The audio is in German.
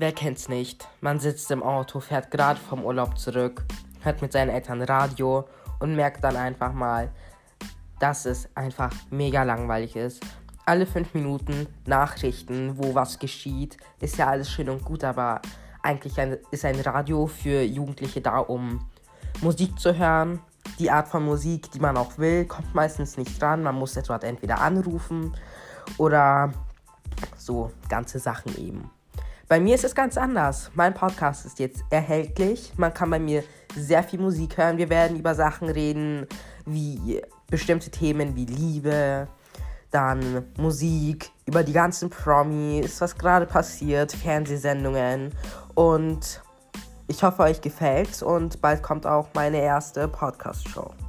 Wer kennt's nicht? Man sitzt im Auto, fährt gerade vom Urlaub zurück, hört mit seinen Eltern Radio und merkt dann einfach mal, dass es einfach mega langweilig ist. Alle fünf Minuten Nachrichten, wo was geschieht, ist ja alles schön und gut, aber eigentlich ist ein Radio für Jugendliche da, um Musik zu hören. Die Art von Musik, die man auch will, kommt meistens nicht dran. Man muss dort entweder anrufen oder so ganze Sachen eben. Bei mir ist es ganz anders. Mein Podcast ist jetzt erhältlich. Man kann bei mir sehr viel Musik hören. Wir werden über Sachen reden, wie bestimmte Themen wie Liebe, dann Musik, über die ganzen Promis, was gerade passiert, Fernsehsendungen und ich hoffe, euch gefällt's und bald kommt auch meine erste Podcast-Show.